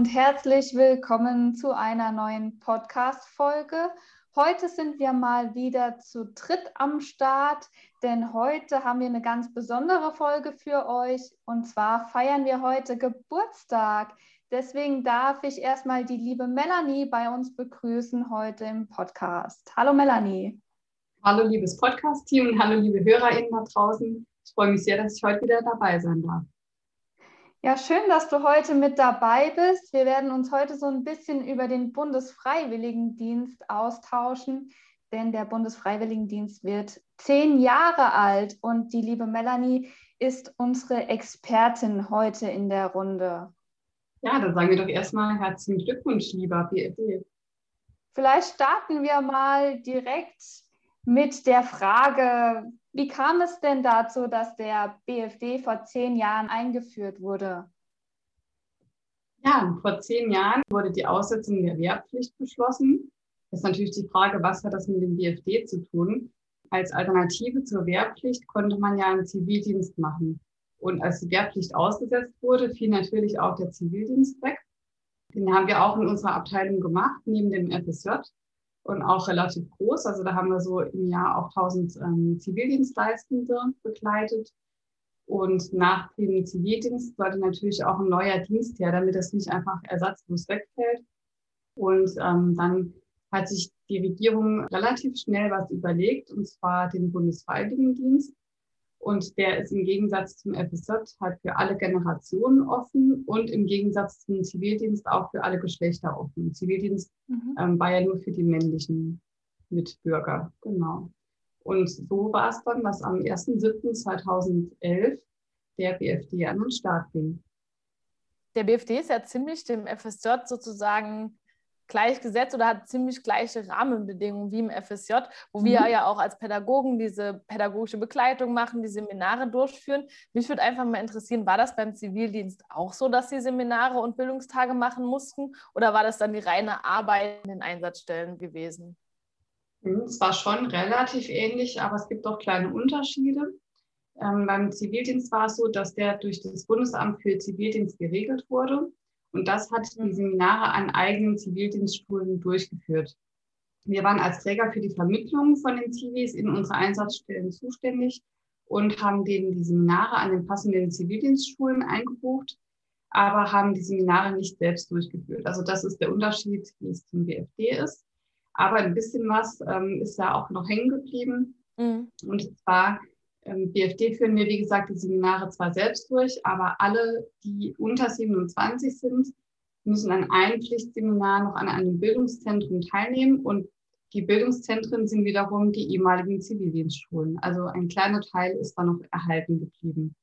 Und herzlich willkommen zu einer neuen Podcast-Folge. Heute sind wir mal wieder zu dritt am Start, denn heute haben wir eine ganz besondere Folge für euch und zwar feiern wir heute Geburtstag. Deswegen darf ich erstmal die liebe Melanie bei uns begrüßen heute im Podcast. Hallo Melanie. Hallo liebes Podcast-Team und hallo liebe HörerInnen da draußen. Ich freue mich sehr, dass ich heute wieder dabei sein darf. Ja, schön, dass du heute mit dabei bist. Wir werden uns heute so ein bisschen über den Bundesfreiwilligendienst austauschen, denn der Bundesfreiwilligendienst wird zehn Jahre alt und die liebe Melanie ist unsere Expertin heute in der Runde. Ja, dann sagen wir doch erstmal herzlichen Glückwunsch, lieber BFD. Vielleicht starten wir mal direkt mit der Frage, wie kam es denn dazu, dass der BFD vor zehn Jahren eingeführt wurde? Ja, vor zehn Jahren wurde die Aussetzung der Wehrpflicht beschlossen. Ist natürlich die Frage, was hat das mit dem BFD zu tun? Als Alternative zur Wehrpflicht konnte man ja einen Zivildienst machen. Und als die Wehrpflicht ausgesetzt wurde, fiel natürlich auch der Zivildienst weg. Den haben wir auch in unserer Abteilung gemacht, neben dem FSJ und auch relativ groß. Also da haben wir so im Jahr auch 1000 ähm, Zivildienstleistende begleitet. Und nach dem Zivildienst sollte natürlich auch ein neuer Dienst her, damit das nicht einfach ersatzlos wegfällt. Und ähm, dann hat sich die Regierung relativ schnell was überlegt, und zwar den Bundesfreiwilligendienst. Und der ist im Gegensatz zum FSJ halt für alle Generationen offen und im Gegensatz zum Zivildienst auch für alle Geschlechter offen. Zivildienst mhm. ähm, war ja nur für die männlichen Mitbürger, genau. Und so war es dann, dass am 1.7.2011 der BFD an den Start ging. Der BFD ist ja ziemlich dem FSJ sozusagen gleichgesetzt oder hat ziemlich gleiche Rahmenbedingungen wie im FSJ, wo mhm. wir ja auch als Pädagogen diese pädagogische Begleitung machen, die Seminare durchführen. Mich würde einfach mal interessieren, war das beim Zivildienst auch so, dass sie Seminare und Bildungstage machen mussten oder war das dann die reine Arbeit in den Einsatzstellen gewesen? Mhm, es war schon relativ ähnlich, aber es gibt auch kleine Unterschiede. Ähm, beim Zivildienst war es so, dass der durch das Bundesamt für Zivildienst geregelt wurde. Und das hat die Seminare an eigenen Zivildienstschulen durchgeführt. Wir waren als Träger für die Vermittlung von den Zivis in unsere Einsatzstellen zuständig und haben denen die Seminare an den passenden Zivildienstschulen eingebucht, aber haben die Seminare nicht selbst durchgeführt. Also das ist der Unterschied, wie es zum BFD ist. Aber ein bisschen was ähm, ist da auch noch hängen geblieben. Mhm. Und zwar ähm, BFD führen wir, wie gesagt, die Seminare zwar selbst durch, aber alle, die unter 27 sind, müssen an einem Pflichtseminar noch an einem Bildungszentrum teilnehmen und die Bildungszentren sind wiederum die ehemaligen Zivildienstschulen. Also ein kleiner Teil ist da noch erhalten geblieben.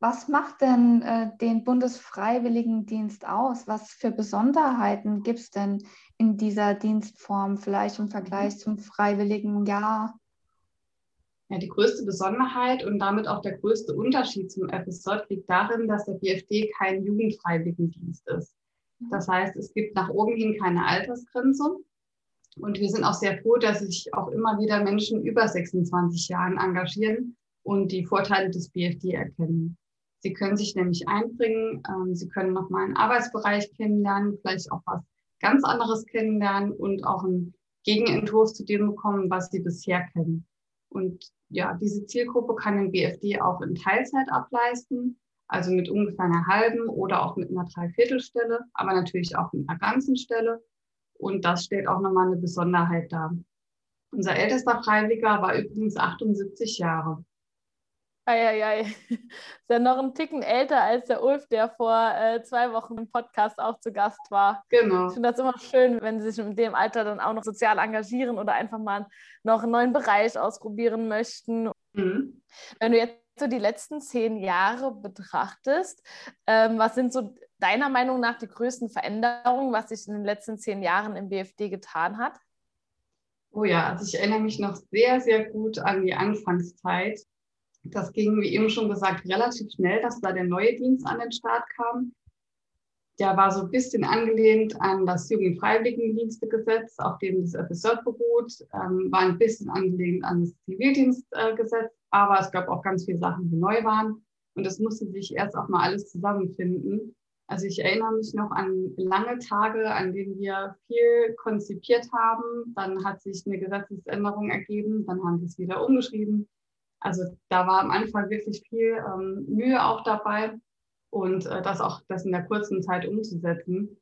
Was macht denn äh, den Bundesfreiwilligendienst aus? Was für Besonderheiten gibt es denn in dieser Dienstform, vielleicht im Vergleich mhm. zum freiwilligen Jahr? Ja, die größte Besonderheit und damit auch der größte Unterschied zum FSJ liegt darin, dass der BFD kein Jugendfreiwilligendienst ist. Das heißt, es gibt nach oben hin keine Altersgrenze. Und wir sind auch sehr froh, dass sich auch immer wieder Menschen über 26 Jahren engagieren und die Vorteile des BFD erkennen. Sie können sich nämlich einbringen, ähm, sie können nochmal einen Arbeitsbereich kennenlernen, vielleicht auch was ganz anderes kennenlernen und auch einen Gegenentwurf zu dem bekommen, was sie bisher kennen. Und ja, diese Zielgruppe kann den BFD auch in Teilzeit ableisten, also mit ungefähr einer halben oder auch mit einer Dreiviertelstelle, aber natürlich auch mit einer ganzen Stelle. Und das stellt auch nochmal eine Besonderheit dar. Unser ältester Freiwilliger war übrigens 78 Jahre. Eieiei. Ist ja noch ein Ticken älter als der Ulf, der vor äh, zwei Wochen im Podcast auch zu Gast war. Genau. Ich finde das immer schön, wenn sie sich in dem Alter dann auch noch sozial engagieren oder einfach mal noch einen neuen Bereich ausprobieren möchten. Mhm. Wenn du jetzt so die letzten zehn Jahre betrachtest, ähm, was sind so deiner Meinung nach die größten Veränderungen, was sich in den letzten zehn Jahren im BFD getan hat? Oh ja, also ich erinnere mich noch sehr, sehr gut an die Anfangszeit. Das ging, wie eben schon gesagt, relativ schnell, dass da der neue Dienst an den Start kam. Der war so ein bisschen angelehnt an das Jugendfreiwilligendienstegesetz, auf dem das FSJ beruht, ähm, war ein bisschen angelehnt an das Zivildienstgesetz, aber es gab auch ganz viele Sachen, die neu waren. Und das musste sich erst auch mal alles zusammenfinden. Also ich erinnere mich noch an lange Tage, an denen wir viel konzipiert haben. Dann hat sich eine Gesetzesänderung ergeben, dann haben wir es wieder umgeschrieben. Also da war am Anfang wirklich viel ähm, Mühe auch dabei und äh, das auch das in der kurzen Zeit umzusetzen.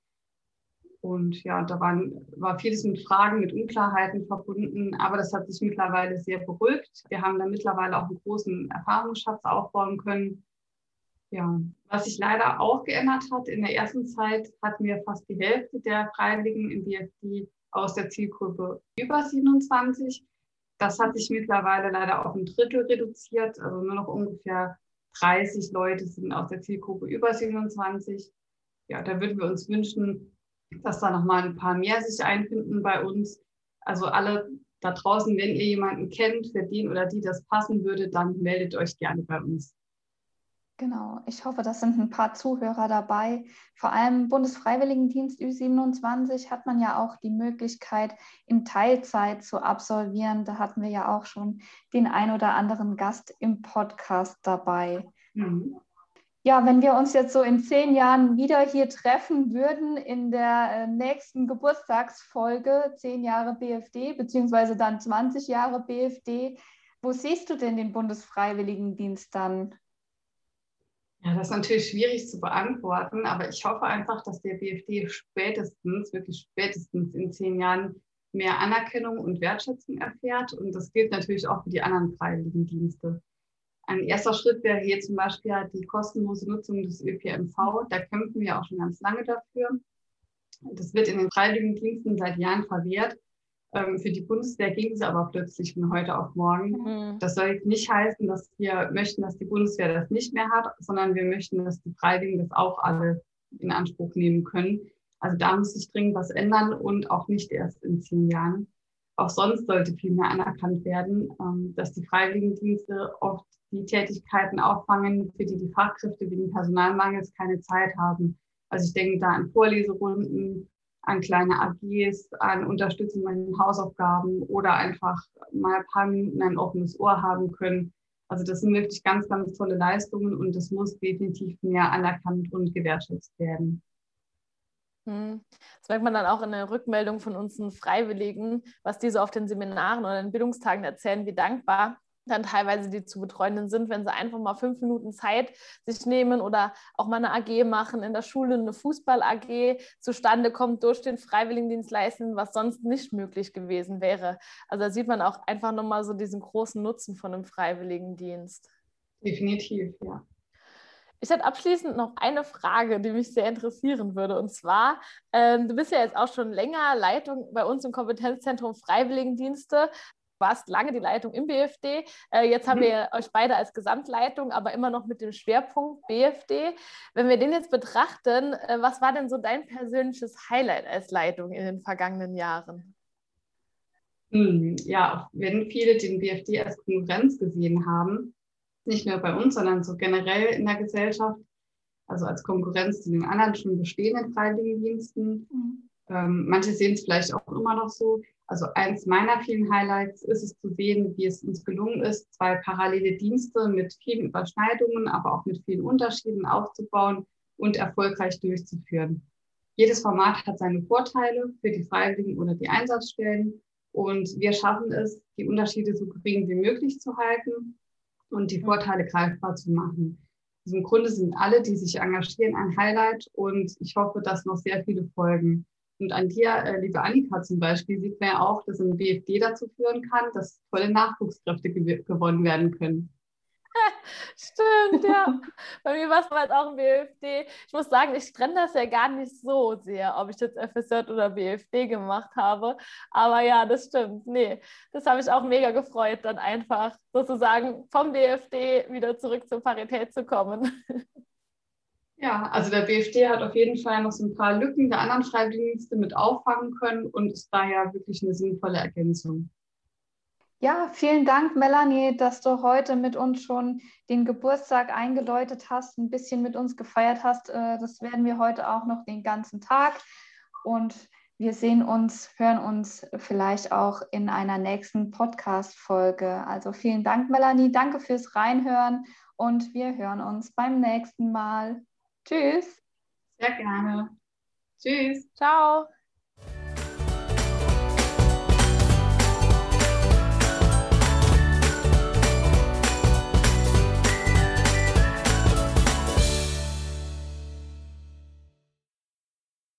Und ja, da waren, war vieles mit Fragen, mit Unklarheiten verbunden, aber das hat sich mittlerweile sehr beruhigt. Wir haben da mittlerweile auch einen großen Erfahrungsschatz aufbauen können. Ja, was sich leider auch geändert hat, in der ersten Zeit hatten wir fast die Hälfte der Freiwilligen im BFD aus der Zielgruppe über 27. Das hat sich mittlerweile leider auf ein Drittel reduziert, also nur noch ungefähr 30 Leute sind aus der Zielgruppe über 27. Ja, da würden wir uns wünschen, dass da nochmal ein paar mehr sich einfinden bei uns. Also alle da draußen, wenn ihr jemanden kennt, für den oder die das passen würde, dann meldet euch gerne bei uns. Genau, ich hoffe, das sind ein paar Zuhörer dabei. Vor allem Bundesfreiwilligendienst Ü27 hat man ja auch die Möglichkeit, in Teilzeit zu absolvieren. Da hatten wir ja auch schon den ein oder anderen Gast im Podcast dabei. Mhm. Ja, wenn wir uns jetzt so in zehn Jahren wieder hier treffen würden in der äh, nächsten Geburtstagsfolge, zehn Jahre BFD, beziehungsweise dann 20 Jahre BFD, wo siehst du denn den Bundesfreiwilligendienst dann? Ja, das ist natürlich schwierig zu beantworten, aber ich hoffe einfach, dass der BFD spätestens, wirklich spätestens in zehn Jahren mehr Anerkennung und Wertschätzung erfährt. Und das gilt natürlich auch für die anderen Freiwilligendienste. Ein erster Schritt wäre hier zum Beispiel die kostenlose Nutzung des ÖPNV. Da kämpfen wir auch schon ganz lange dafür. Das wird in den Freiwilligendiensten seit Jahren verwehrt. Ähm, für die Bundeswehr ging es aber plötzlich von heute auf morgen. Mhm. Das soll nicht heißen, dass wir möchten, dass die Bundeswehr das nicht mehr hat, sondern wir möchten, dass die Freiwilligen das auch alle in Anspruch nehmen können. Also da muss sich dringend was ändern und auch nicht erst in zehn Jahren. Auch sonst sollte viel mehr anerkannt werden, ähm, dass die Freiwilligendienste oft die Tätigkeiten auffangen, für die die Fachkräfte wegen Personalmangels keine Zeit haben. Also ich denke da an Vorleserunden, an kleine AGs, an Unterstützung bei den Hausaufgaben oder einfach mal ein paar Minuten ein offenes Ohr haben können. Also das sind wirklich ganz, ganz tolle Leistungen und das muss definitiv mehr anerkannt und gewertschätzt werden. Hm. Das merkt man dann auch in der Rückmeldung von unseren Freiwilligen, was die so auf den Seminaren oder den Bildungstagen erzählen, wie dankbar dann teilweise die zu betreuenden sind, wenn sie einfach mal fünf Minuten Zeit sich nehmen oder auch mal eine AG machen, in der Schule eine Fußball-AG zustande kommt durch den Freiwilligendienst leisten, was sonst nicht möglich gewesen wäre. Also da sieht man auch einfach nochmal so diesen großen Nutzen von einem Freiwilligendienst. Definitiv, ja. Ich hätte abschließend noch eine Frage, die mich sehr interessieren würde. Und zwar, ähm, du bist ja jetzt auch schon länger Leitung bei uns im Kompetenzzentrum Freiwilligendienste warst lange die Leitung im BFD. Äh, jetzt haben mhm. wir euch beide als Gesamtleitung, aber immer noch mit dem Schwerpunkt BFD. Wenn wir den jetzt betrachten, äh, was war denn so dein persönliches Highlight als Leitung in den vergangenen Jahren? Hm, ja, wenn viele den BFD als Konkurrenz gesehen haben, nicht nur bei uns, sondern so generell in der Gesellschaft, also als Konkurrenz zu den anderen schon bestehenden Freiwilligendiensten. Mhm. Ähm, manche sehen es vielleicht auch immer noch so. Also eins meiner vielen Highlights ist es zu sehen, wie es uns gelungen ist, zwei parallele Dienste mit vielen Überschneidungen, aber auch mit vielen Unterschieden aufzubauen und erfolgreich durchzuführen. Jedes Format hat seine Vorteile für die Freiwilligen oder die Einsatzstellen und wir schaffen es, die Unterschiede so gering wie möglich zu halten und die Vorteile greifbar zu machen. Also im Grunde sind alle, die sich engagieren, ein Highlight und ich hoffe, dass noch sehr viele folgen. Und an dir, äh, liebe Annika zum Beispiel, sieht man ja auch, dass ein BFD dazu führen kann, dass tolle Nachwuchskräfte gew gewonnen werden können. Stimmt, ja. Bei mir war es halt auch ein BFD. Ich muss sagen, ich trenne das ja gar nicht so sehr, ob ich jetzt FSJ oder BFD gemacht habe. Aber ja, das stimmt. Nee, das habe ich auch mega gefreut, dann einfach sozusagen vom BFD wieder zurück zur Parität zu kommen. Ja, also der BFD hat auf jeden Fall noch so ein paar Lücken der anderen Freiwilligendienste mit auffangen können und ist daher wirklich eine sinnvolle Ergänzung. Ja, vielen Dank, Melanie, dass du heute mit uns schon den Geburtstag eingeläutet hast, ein bisschen mit uns gefeiert hast. Äh, das werden wir heute auch noch den ganzen Tag. Und wir sehen uns, hören uns vielleicht auch in einer nächsten Podcast-Folge. Also vielen Dank, Melanie. Danke fürs Reinhören und wir hören uns beim nächsten Mal. Tschüss. Sehr gerne. Tschüss. Ciao.